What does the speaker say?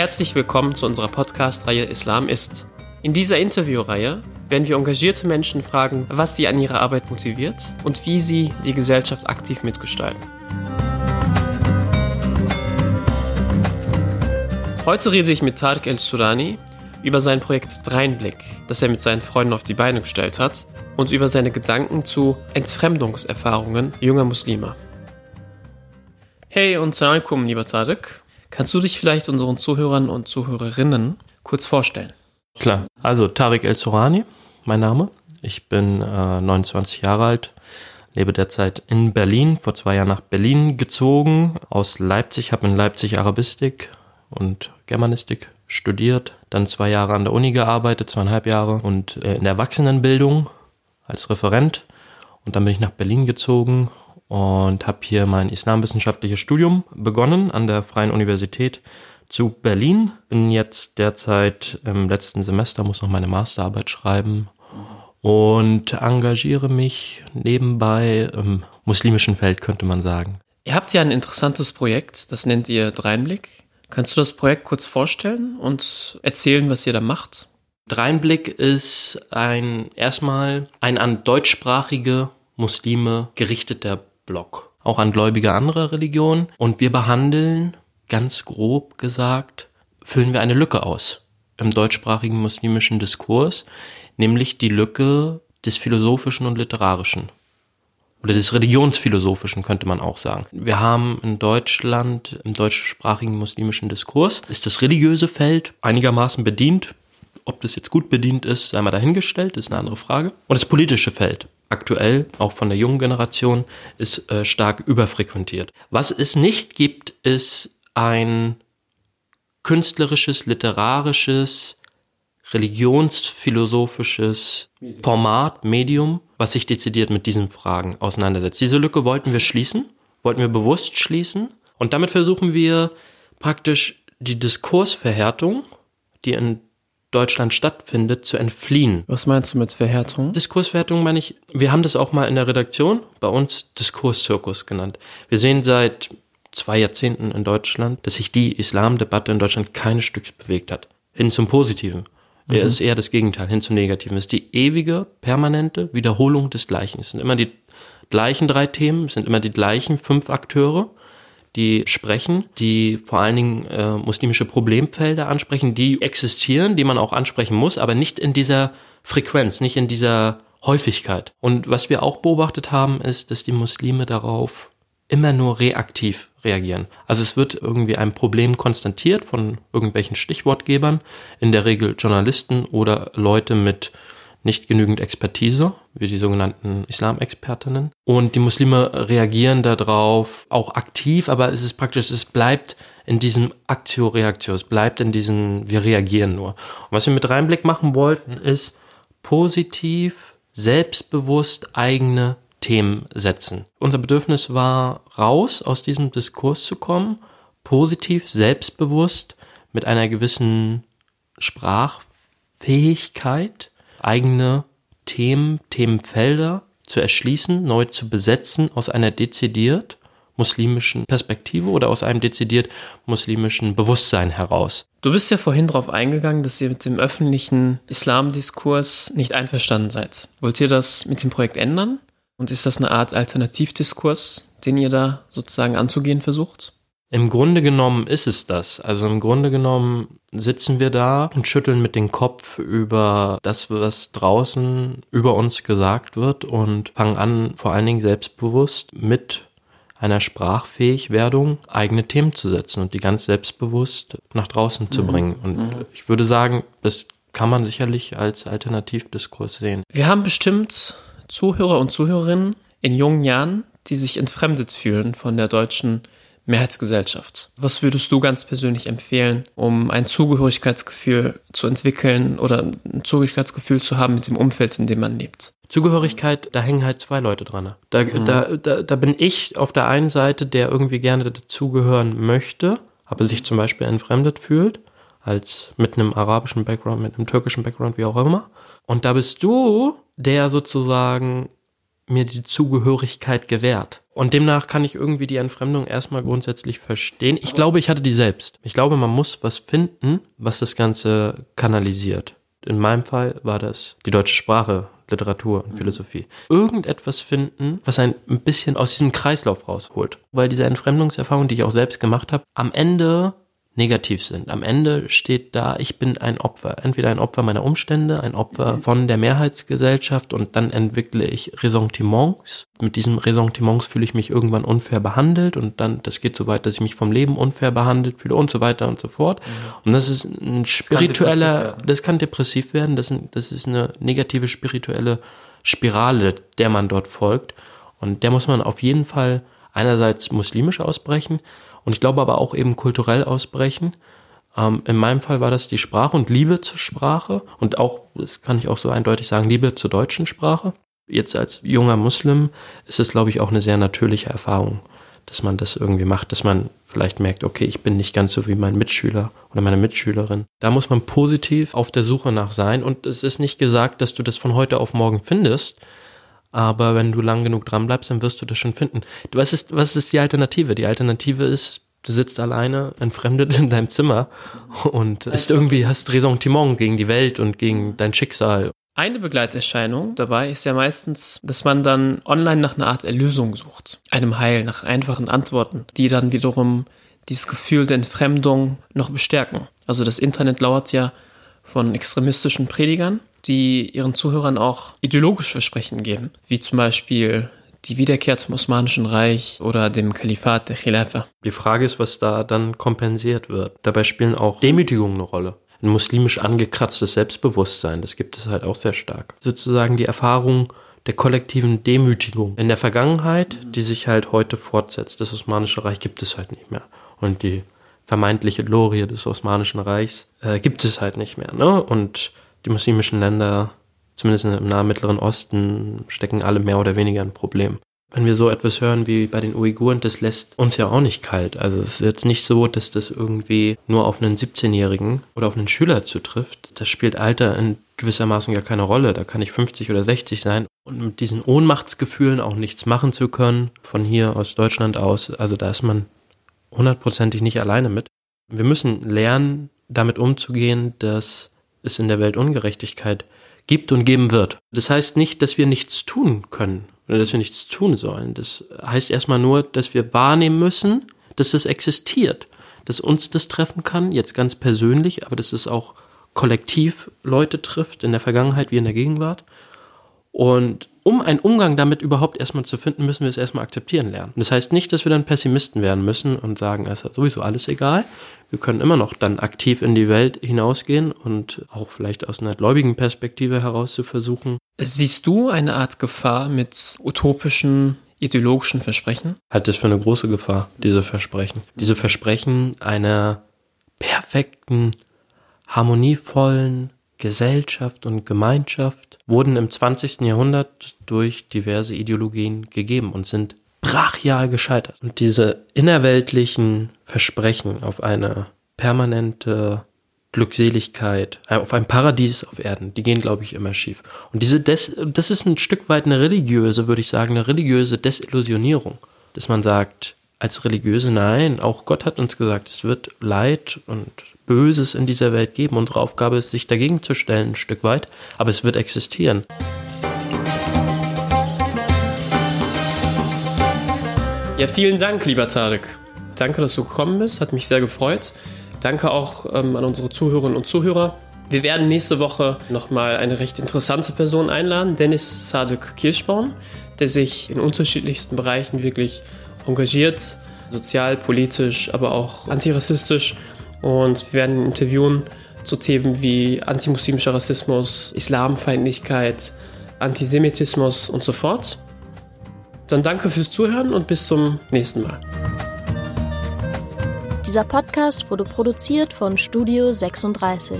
Herzlich willkommen zu unserer Podcast-Reihe Islam ist. In dieser Interviewreihe werden wir engagierte Menschen fragen, was sie an ihrer Arbeit motiviert und wie sie die Gesellschaft aktiv mitgestalten. Heute rede ich mit Tarek El-Surani über sein Projekt Dreinblick, das er mit seinen Freunden auf die Beine gestellt hat und über seine Gedanken zu Entfremdungserfahrungen junger Muslime. Hey und salam lieber Tarek. Kannst du dich vielleicht unseren Zuhörern und Zuhörerinnen kurz vorstellen? Klar, also Tarek El-Surani, mein Name. Ich bin äh, 29 Jahre alt, lebe derzeit in Berlin, vor zwei Jahren nach Berlin gezogen, aus Leipzig, habe in Leipzig Arabistik und Germanistik studiert, dann zwei Jahre an der Uni gearbeitet, zweieinhalb Jahre und äh, in der Erwachsenenbildung als Referent und dann bin ich nach Berlin gezogen und habe hier mein islamwissenschaftliches Studium begonnen an der Freien Universität zu Berlin. Bin jetzt derzeit im letzten Semester, muss noch meine Masterarbeit schreiben und engagiere mich nebenbei im muslimischen Feld, könnte man sagen. Ihr habt ja ein interessantes Projekt, das nennt ihr Dreinblick. Kannst du das Projekt kurz vorstellen und erzählen, was ihr da macht? Dreinblick ist ein erstmal ein an deutschsprachige Muslime gerichteter Blog, auch an Gläubige anderer Religionen. Und wir behandeln, ganz grob gesagt, füllen wir eine Lücke aus im deutschsprachigen muslimischen Diskurs, nämlich die Lücke des Philosophischen und Literarischen. Oder des Religionsphilosophischen könnte man auch sagen. Wir haben in Deutschland, im deutschsprachigen muslimischen Diskurs, ist das religiöse Feld einigermaßen bedient. Ob das jetzt gut bedient ist, sei mal dahingestellt, ist eine andere Frage. Und das politische Feld aktuell, auch von der jungen Generation, ist äh, stark überfrequentiert. Was es nicht gibt, ist ein künstlerisches, literarisches, religionsphilosophisches Format, Medium, was sich dezidiert mit diesen Fragen auseinandersetzt. Diese Lücke wollten wir schließen, wollten wir bewusst schließen und damit versuchen wir praktisch die Diskursverhärtung, die in Deutschland stattfindet, zu entfliehen. Was meinst du mit Verhärtung? Diskursverhärtung meine ich, wir haben das auch mal in der Redaktion bei uns Diskurszirkus genannt. Wir sehen seit zwei Jahrzehnten in Deutschland, dass sich die Islamdebatte in Deutschland keines Stücks bewegt hat. Hin zum Positiven. Mhm. Es ist eher das Gegenteil, hin zum Negativen. Es ist die ewige, permanente Wiederholung des Gleichen. Es sind immer die gleichen drei Themen, es sind immer die gleichen fünf Akteure die sprechen, die vor allen Dingen äh, muslimische Problemfelder ansprechen, die existieren, die man auch ansprechen muss, aber nicht in dieser Frequenz, nicht in dieser Häufigkeit. Und was wir auch beobachtet haben, ist, dass die Muslime darauf immer nur reaktiv reagieren. Also es wird irgendwie ein Problem konstatiert von irgendwelchen Stichwortgebern, in der Regel Journalisten oder Leute mit nicht genügend Expertise, wie die sogenannten Islamexpertinnen. Und die Muslime reagieren darauf auch aktiv, aber es ist praktisch, es bleibt in diesem Aktio-Reaktio, es bleibt in diesem, wir reagieren nur. Und was wir mit Reinblick machen wollten, ist positiv, selbstbewusst eigene Themen setzen. Unser Bedürfnis war, raus aus diesem Diskurs zu kommen, positiv, selbstbewusst, mit einer gewissen Sprachfähigkeit eigene Themen, Themenfelder zu erschließen, neu zu besetzen aus einer dezidiert muslimischen Perspektive oder aus einem dezidiert muslimischen Bewusstsein heraus. Du bist ja vorhin darauf eingegangen, dass ihr mit dem öffentlichen Islamdiskurs nicht einverstanden seid. Wollt ihr das mit dem Projekt ändern? Und ist das eine Art Alternativdiskurs, den ihr da sozusagen anzugehen versucht? Im Grunde genommen ist es das. Also im Grunde genommen sitzen wir da und schütteln mit dem Kopf über das, was draußen über uns gesagt wird und fangen an, vor allen Dingen selbstbewusst mit einer Sprachfähigwerdung eigene Themen zu setzen und die ganz selbstbewusst nach draußen mhm. zu bringen. Und mhm. ich würde sagen, das kann man sicherlich als Alternativdiskurs sehen. Wir haben bestimmt Zuhörer und Zuhörerinnen in jungen Jahren, die sich entfremdet fühlen von der deutschen Mehrheitsgesellschaft. Was würdest du ganz persönlich empfehlen, um ein Zugehörigkeitsgefühl zu entwickeln oder ein Zugehörigkeitsgefühl zu haben mit dem Umfeld, in dem man lebt? Zugehörigkeit, da hängen halt zwei Leute dran. Da, mhm. da, da, da bin ich auf der einen Seite, der irgendwie gerne dazugehören möchte, aber sich zum Beispiel entfremdet fühlt, als mit einem arabischen Background, mit einem türkischen Background, wie auch immer. Und da bist du, der sozusagen mir die Zugehörigkeit gewährt. Und demnach kann ich irgendwie die Entfremdung erstmal grundsätzlich verstehen. Ich glaube, ich hatte die selbst. Ich glaube, man muss was finden, was das Ganze kanalisiert. In meinem Fall war das die deutsche Sprache, Literatur und Philosophie. Irgendetwas finden, was ein bisschen aus diesem Kreislauf rausholt. Weil diese Entfremdungserfahrung, die ich auch selbst gemacht habe, am Ende negativ sind. Am Ende steht da, ich bin ein Opfer. Entweder ein Opfer meiner Umstände, ein Opfer mhm. von der Mehrheitsgesellschaft und dann entwickle ich Ressentiments. Mit diesen Ressentiments fühle ich mich irgendwann unfair behandelt und dann, das geht so weit, dass ich mich vom Leben unfair behandelt fühle und so weiter und so fort. Mhm. Und das ist ein spiritueller, das, das kann depressiv werden, das, das ist eine negative spirituelle Spirale, der man dort folgt. Und der muss man auf jeden Fall einerseits muslimisch ausbrechen, und ich glaube aber auch eben kulturell ausbrechen. Ähm, in meinem Fall war das die Sprache und Liebe zur Sprache und auch, das kann ich auch so eindeutig sagen, Liebe zur deutschen Sprache. Jetzt als junger Muslim ist es, glaube ich, auch eine sehr natürliche Erfahrung, dass man das irgendwie macht, dass man vielleicht merkt, okay, ich bin nicht ganz so wie mein Mitschüler oder meine Mitschülerin. Da muss man positiv auf der Suche nach sein und es ist nicht gesagt, dass du das von heute auf morgen findest, aber wenn du lang genug dran bleibst, dann wirst du das schon finden. Was ist, was ist die Alternative? Die Alternative ist, du sitzt alleine, entfremdet in deinem Zimmer und ist irgendwie, hast Ressentiment gegen die Welt und gegen dein Schicksal. Eine Begleiterscheinung dabei ist ja meistens, dass man dann online nach einer Art Erlösung sucht, einem Heil, nach einfachen Antworten, die dann wiederum dieses Gefühl der Entfremdung noch bestärken. Also das Internet lauert ja von extremistischen Predigern, die ihren Zuhörern auch ideologische Versprechen geben, wie zum Beispiel die Wiederkehr zum Osmanischen Reich oder dem Kalifat der Khilafa. Die Frage ist, was da dann kompensiert wird. Dabei spielen auch Demütigungen eine Rolle. Ein muslimisch angekratztes Selbstbewusstsein, das gibt es halt auch sehr stark. Sozusagen die Erfahrung der kollektiven Demütigung in der Vergangenheit, die sich halt heute fortsetzt. Das Osmanische Reich gibt es halt nicht mehr. Und die vermeintliche Glorie des Osmanischen Reichs äh, gibt es halt nicht mehr. Ne? Und die muslimischen Länder, zumindest im Nahen Mittleren Osten, stecken alle mehr oder weniger ein Problem. Wenn wir so etwas hören wie bei den Uiguren, das lässt uns ja auch nicht kalt. Also es ist jetzt nicht so, dass das irgendwie nur auf einen 17-Jährigen oder auf einen Schüler zutrifft. Das spielt Alter in gewissermaßen gar keine Rolle. Da kann ich 50 oder 60 sein und mit diesen Ohnmachtsgefühlen auch nichts machen zu können, von hier aus Deutschland aus, also da ist man hundertprozentig nicht alleine mit. Wir müssen lernen, damit umzugehen, dass es in der Welt Ungerechtigkeit gibt und geben wird. Das heißt nicht, dass wir nichts tun können oder dass wir nichts tun sollen. Das heißt erstmal nur, dass wir wahrnehmen müssen, dass es existiert, dass uns das treffen kann, jetzt ganz persönlich, aber dass es auch kollektiv Leute trifft, in der Vergangenheit wie in der Gegenwart. Und um einen Umgang damit überhaupt erstmal zu finden, müssen wir es erstmal akzeptieren lernen. Das heißt nicht, dass wir dann Pessimisten werden müssen und sagen, es ist sowieso alles egal. Wir können immer noch dann aktiv in die Welt hinausgehen und auch vielleicht aus einer gläubigen Perspektive heraus zu versuchen. Siehst du eine Art Gefahr mit utopischen ideologischen Versprechen? Hat es für eine große Gefahr, diese Versprechen. Diese Versprechen einer perfekten, harmonievollen Gesellschaft und Gemeinschaft wurden im 20. Jahrhundert durch diverse Ideologien gegeben und sind brachial gescheitert. Und diese innerweltlichen Versprechen auf eine permanente Glückseligkeit, äh, auf ein Paradies auf Erden, die gehen, glaube ich, immer schief. Und diese Des das ist ein Stück weit eine religiöse, würde ich sagen, eine religiöse Desillusionierung, dass man sagt, als religiöse, nein, auch Gott hat uns gesagt, es wird Leid und Böses in dieser Welt geben. Unsere Aufgabe ist, sich dagegen zu stellen, ein Stück weit, aber es wird existieren. Ja, vielen Dank, lieber Tarek. Danke, dass du gekommen bist, hat mich sehr gefreut. Danke auch ähm, an unsere Zuhörerinnen und Zuhörer. Wir werden nächste Woche nochmal eine recht interessante Person einladen, Dennis Sadek Kirschbaum, der sich in unterschiedlichsten Bereichen wirklich engagiert, sozial, politisch, aber auch antirassistisch und wir werden interviewen zu Themen wie antimuslimischer Rassismus, Islamfeindlichkeit, Antisemitismus und so fort. Dann danke fürs Zuhören und bis zum nächsten Mal. Dieser Podcast wurde produziert von Studio 36.